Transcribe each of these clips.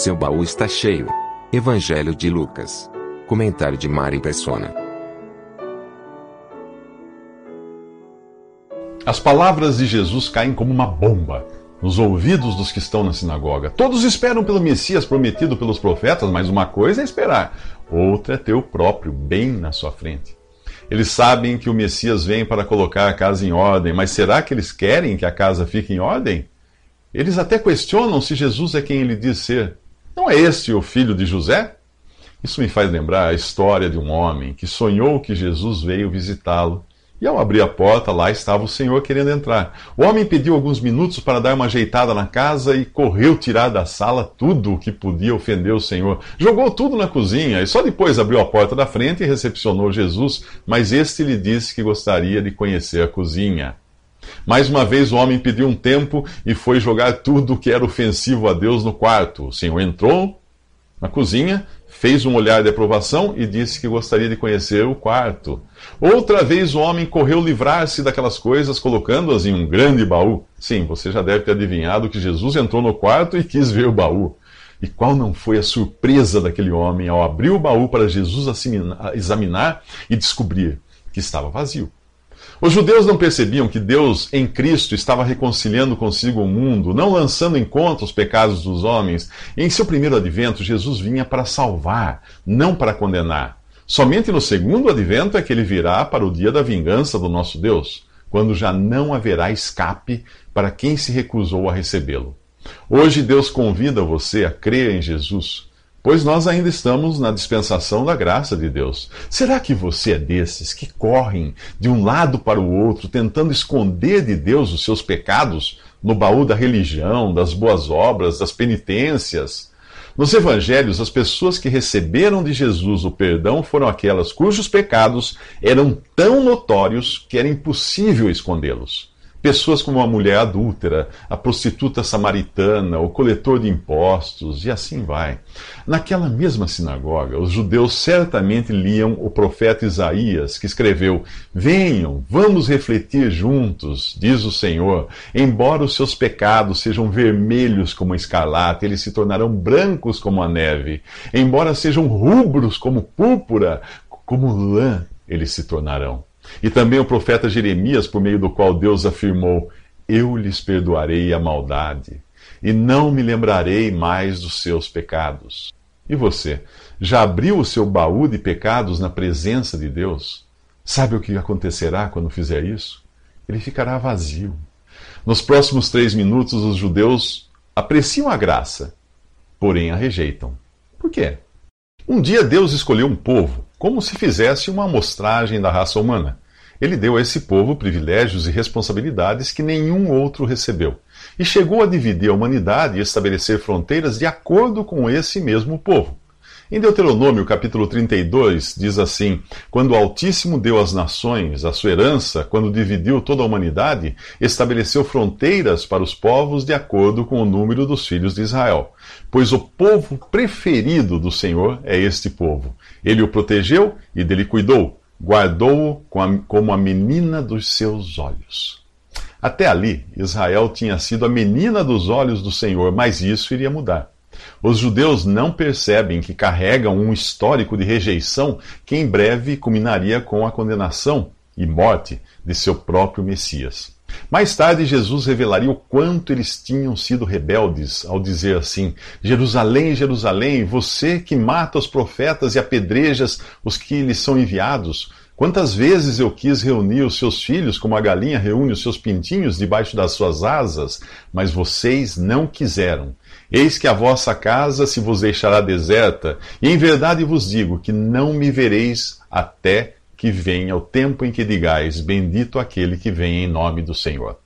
Seu baú está cheio. Evangelho de Lucas. Comentário de Mari Persona. As palavras de Jesus caem como uma bomba nos ouvidos dos que estão na sinagoga. Todos esperam pelo Messias prometido pelos profetas, mas uma coisa é esperar, outra é ter o próprio bem na sua frente. Eles sabem que o Messias vem para colocar a casa em ordem, mas será que eles querem que a casa fique em ordem? Eles até questionam se Jesus é quem ele diz ser. Não é este o filho de José? Isso me faz lembrar a história de um homem que sonhou que Jesus veio visitá-lo. E ao abrir a porta, lá estava o Senhor querendo entrar. O homem pediu alguns minutos para dar uma ajeitada na casa e correu tirar da sala tudo o que podia ofender o Senhor. Jogou tudo na cozinha e só depois abriu a porta da frente e recepcionou Jesus, mas este lhe disse que gostaria de conhecer a cozinha. Mais uma vez o homem pediu um tempo e foi jogar tudo o que era ofensivo a Deus no quarto. O Senhor entrou na cozinha, fez um olhar de aprovação e disse que gostaria de conhecer o quarto. Outra vez o homem correu livrar-se daquelas coisas, colocando-as em um grande baú. Sim, você já deve ter adivinhado que Jesus entrou no quarto e quis ver o baú. E qual não foi a surpresa daquele homem ao abrir o baú para Jesus examinar e descobrir que estava vazio? Os judeus não percebiam que Deus, em Cristo, estava reconciliando consigo o mundo, não lançando em conta os pecados dos homens. Em seu primeiro advento, Jesus vinha para salvar, não para condenar. Somente no segundo advento é que ele virá para o dia da vingança do nosso Deus, quando já não haverá escape para quem se recusou a recebê-lo. Hoje Deus convida você a crer em Jesus Pois nós ainda estamos na dispensação da graça de Deus. Será que você é desses que correm de um lado para o outro, tentando esconder de Deus os seus pecados no baú da religião, das boas obras, das penitências? Nos evangelhos, as pessoas que receberam de Jesus o perdão foram aquelas cujos pecados eram tão notórios que era impossível escondê-los. Pessoas como a mulher adúltera, a prostituta samaritana, o coletor de impostos, e assim vai. Naquela mesma sinagoga, os judeus certamente liam o profeta Isaías, que escreveu: Venham, vamos refletir juntos, diz o Senhor. Embora os seus pecados sejam vermelhos como a escarlate, eles se tornarão brancos como a neve. Embora sejam rubros como púrpura, como lã, eles se tornarão. E também o profeta Jeremias, por meio do qual Deus afirmou: Eu lhes perdoarei a maldade, e não me lembrarei mais dos seus pecados. E você, já abriu o seu baú de pecados na presença de Deus? Sabe o que acontecerá quando fizer isso? Ele ficará vazio. Nos próximos três minutos, os judeus apreciam a graça, porém a rejeitam. Por quê? Um dia Deus escolheu um povo, como se fizesse uma amostragem da raça humana. Ele deu a esse povo privilégios e responsabilidades que nenhum outro recebeu. E chegou a dividir a humanidade e estabelecer fronteiras de acordo com esse mesmo povo. Em Deuteronômio capítulo 32 diz assim: Quando o Altíssimo deu às nações a sua herança, quando dividiu toda a humanidade, estabeleceu fronteiras para os povos de acordo com o número dos filhos de Israel. Pois o povo preferido do Senhor é este povo. Ele o protegeu e dele cuidou guardou-o como a menina dos seus olhos. Até ali, Israel tinha sido a menina dos olhos do Senhor, mas isso iria mudar. Os judeus não percebem que carregam um histórico de rejeição que em breve culminaria com a condenação e morte de seu próprio Messias. Mais tarde, Jesus revelaria o quanto eles tinham sido rebeldes ao dizer assim: Jerusalém, Jerusalém, você que mata os profetas e apedrejas os que lhes são enviados. Quantas vezes eu quis reunir os seus filhos como a galinha reúne os seus pintinhos debaixo das suas asas, mas vocês não quiseram. Eis que a vossa casa se vos deixará deserta, e em verdade vos digo que não me vereis até que venha o tempo em que digais: Bendito aquele que vem em nome do Senhor.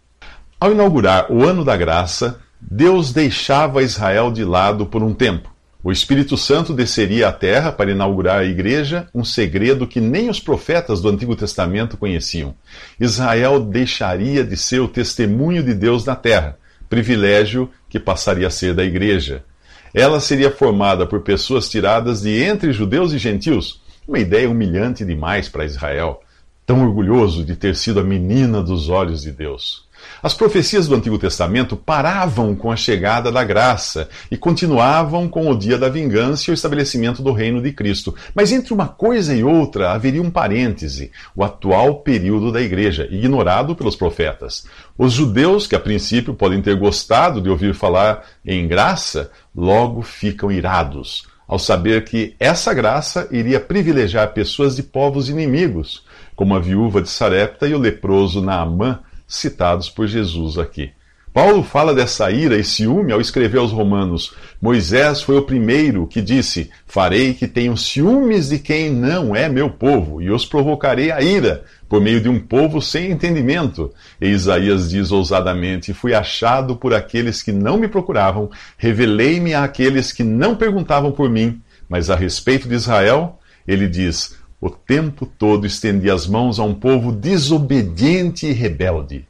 Ao inaugurar o ano da graça, Deus deixava Israel de lado por um tempo. O Espírito Santo desceria à terra para inaugurar a igreja, um segredo que nem os profetas do Antigo Testamento conheciam. Israel deixaria de ser o testemunho de Deus na terra, privilégio que passaria a ser da igreja. Ela seria formada por pessoas tiradas de entre judeus e gentios, uma ideia humilhante demais para Israel, tão orgulhoso de ter sido a menina dos olhos de Deus. As profecias do Antigo Testamento paravam com a chegada da graça e continuavam com o dia da vingança e o estabelecimento do reino de Cristo. Mas entre uma coisa e outra haveria um parêntese, o atual período da igreja, ignorado pelos profetas. Os judeus, que a princípio podem ter gostado de ouvir falar em graça, logo ficam irados ao saber que essa graça iria privilegiar pessoas de povos inimigos, como a viúva de Sarepta e o leproso Naamã citados por Jesus aqui. Paulo fala dessa ira e ciúme ao escrever aos Romanos. Moisés foi o primeiro que disse: Farei que tenham ciúmes de quem não é meu povo, e os provocarei a ira, por meio de um povo sem entendimento. E Isaías diz ousadamente: Fui achado por aqueles que não me procuravam, revelei-me àqueles que não perguntavam por mim. Mas a respeito de Israel, ele diz: o tempo todo estendia as mãos a um povo desobediente e rebelde.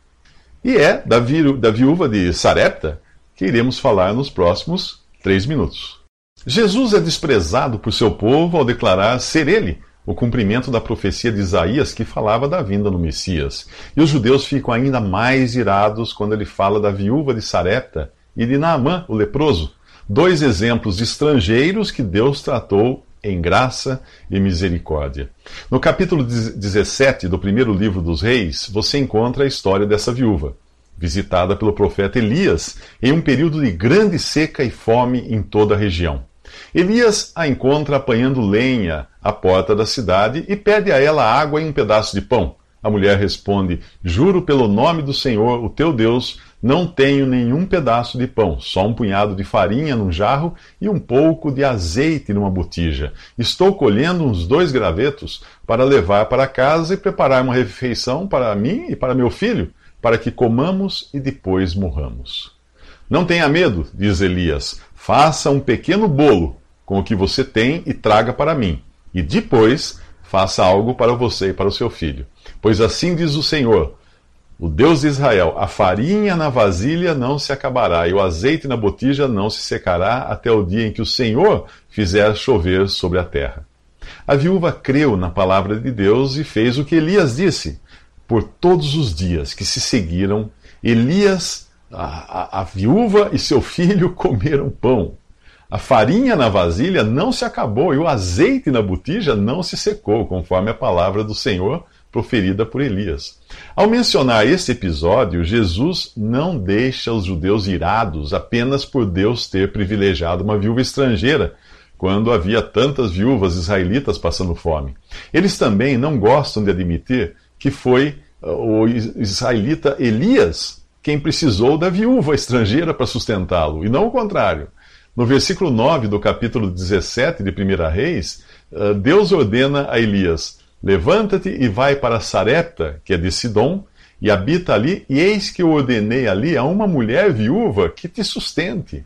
E é da, vi da viúva de Sarepta que iremos falar nos próximos três minutos. Jesus é desprezado por seu povo ao declarar ser ele o cumprimento da profecia de Isaías que falava da vinda do Messias. E os judeus ficam ainda mais irados quando ele fala da viúva de Sarepta e de Naamã, o leproso, dois exemplos de estrangeiros que Deus tratou em graça e misericórdia. No capítulo 17 do primeiro livro dos Reis, você encontra a história dessa viúva, visitada pelo profeta Elias em um período de grande seca e fome em toda a região. Elias a encontra apanhando lenha à porta da cidade e pede a ela água e um pedaço de pão. A mulher responde: Juro pelo nome do Senhor, o teu Deus, não tenho nenhum pedaço de pão, só um punhado de farinha num jarro e um pouco de azeite numa botija. Estou colhendo uns dois gravetos para levar para casa e preparar uma refeição para mim e para meu filho, para que comamos e depois morramos. Não tenha medo, diz Elias. Faça um pequeno bolo com o que você tem e traga para mim. E depois faça algo para você e para o seu filho. Pois assim diz o Senhor o Deus de Israel, a farinha na vasilha não se acabará, e o azeite na botija não se secará, até o dia em que o Senhor fizer chover sobre a terra. A viúva creu na palavra de Deus e fez o que Elias disse. Por todos os dias que se seguiram, Elias, a, a, a viúva e seu filho comeram pão. A farinha na vasilha não se acabou e o azeite na botija não se secou, conforme a palavra do Senhor proferida por Elias. Ao mencionar esse episódio, Jesus não deixa os judeus irados apenas por Deus ter privilegiado uma viúva estrangeira, quando havia tantas viúvas israelitas passando fome. Eles também não gostam de admitir que foi uh, o israelita Elias quem precisou da viúva estrangeira para sustentá-lo, e não o contrário. No versículo 9 do capítulo 17 de 1 Reis, uh, Deus ordena a Elias: Levanta-te e vai para Sarepta, que é de Sidom, e habita ali, e eis que eu ordenei ali a uma mulher viúva que te sustente.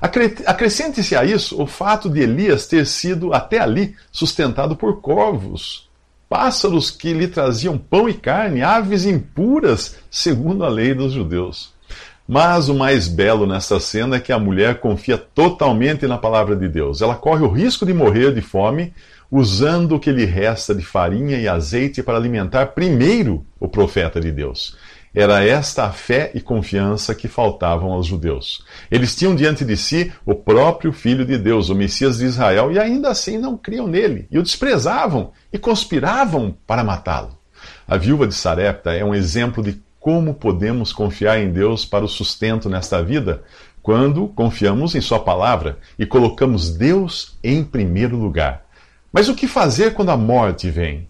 Acrescente-se a isso o fato de Elias ter sido até ali sustentado por corvos, pássaros que lhe traziam pão e carne, aves impuras, segundo a lei dos judeus. Mas o mais belo nessa cena é que a mulher confia totalmente na palavra de Deus. Ela corre o risco de morrer de fome usando o que lhe resta de farinha e azeite para alimentar primeiro o profeta de Deus. Era esta a fé e confiança que faltavam aos judeus. Eles tinham diante de si o próprio Filho de Deus, o Messias de Israel, e ainda assim não criam nele, e o desprezavam e conspiravam para matá-lo. A viúva de Sarepta é um exemplo de como podemos confiar em Deus para o sustento nesta vida quando confiamos em Sua palavra e colocamos Deus em primeiro lugar. Mas o que fazer quando a morte vem?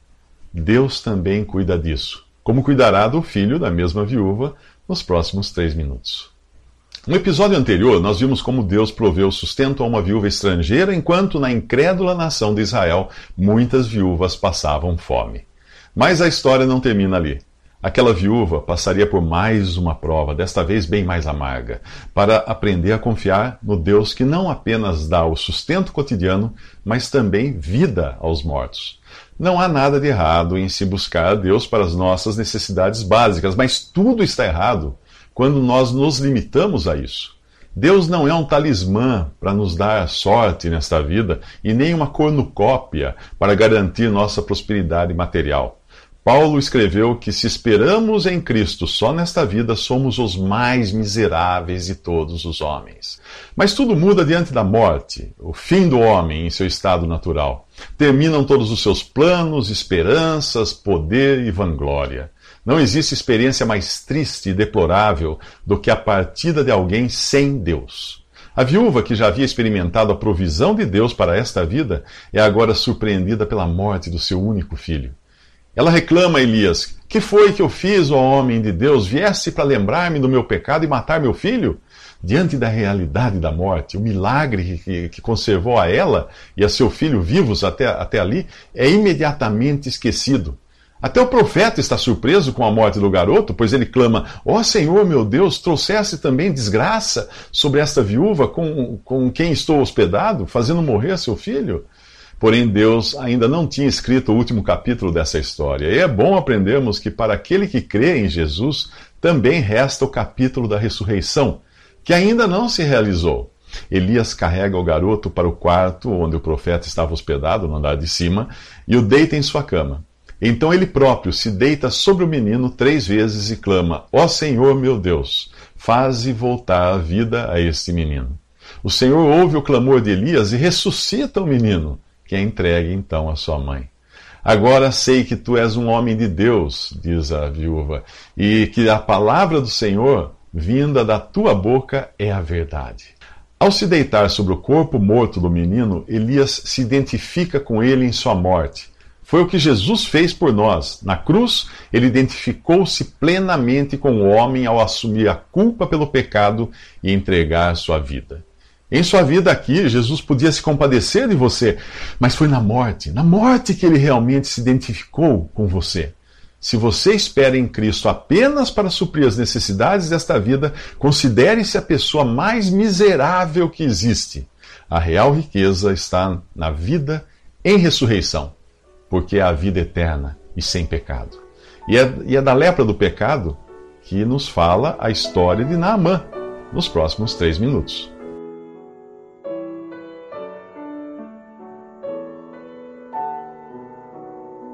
Deus também cuida disso, como cuidará do filho da mesma viúva nos próximos três minutos. No episódio anterior, nós vimos como Deus proveu sustento a uma viúva estrangeira, enquanto na incrédula nação de Israel muitas viúvas passavam fome. Mas a história não termina ali. Aquela viúva passaria por mais uma prova, desta vez bem mais amarga, para aprender a confiar no Deus que não apenas dá o sustento cotidiano, mas também vida aos mortos. Não há nada de errado em se buscar a Deus para as nossas necessidades básicas, mas tudo está errado quando nós nos limitamos a isso. Deus não é um talismã para nos dar sorte nesta vida e nem uma cornucópia para garantir nossa prosperidade material. Paulo escreveu que se esperamos em Cristo só nesta vida, somos os mais miseráveis de todos os homens. Mas tudo muda diante da morte, o fim do homem em seu estado natural. Terminam todos os seus planos, esperanças, poder e vanglória. Não existe experiência mais triste e deplorável do que a partida de alguém sem Deus. A viúva, que já havia experimentado a provisão de Deus para esta vida, é agora surpreendida pela morte do seu único filho. Ela reclama a Elias: Que foi que eu fiz, ó homem de Deus? Viesse para lembrar-me do meu pecado e matar meu filho? Diante da realidade da morte, o milagre que, que, conservou a ela e a seu filho vivos até, até ali é imediatamente esquecido. Até o profeta está surpreso com a morte do garoto, pois ele clama: Ó oh, Senhor meu Deus, trouxesse também desgraça sobre esta viúva com, com quem estou hospedado, fazendo morrer seu filho? Porém, Deus ainda não tinha escrito o último capítulo dessa história. E é bom aprendermos que para aquele que crê em Jesus, também resta o capítulo da ressurreição, que ainda não se realizou. Elias carrega o garoto para o quarto onde o profeta estava hospedado, no andar de cima, e o deita em sua cama. Então ele próprio se deita sobre o menino três vezes e clama: Ó Senhor meu Deus, faze voltar a vida a este menino. O Senhor ouve o clamor de Elias e ressuscita o menino que é entregue então à sua mãe. Agora sei que tu és um homem de Deus, diz a viúva, e que a palavra do Senhor, vinda da tua boca, é a verdade. Ao se deitar sobre o corpo morto do menino, Elias se identifica com ele em sua morte. Foi o que Jesus fez por nós. Na cruz, ele identificou-se plenamente com o homem ao assumir a culpa pelo pecado e entregar sua vida. Em sua vida aqui, Jesus podia se compadecer de você, mas foi na morte, na morte que ele realmente se identificou com você. Se você espera em Cristo apenas para suprir as necessidades desta vida, considere-se a pessoa mais miserável que existe. A real riqueza está na vida em ressurreição, porque é a vida eterna e sem pecado. E é, e é da lepra do pecado que nos fala a história de Naamã, nos próximos três minutos.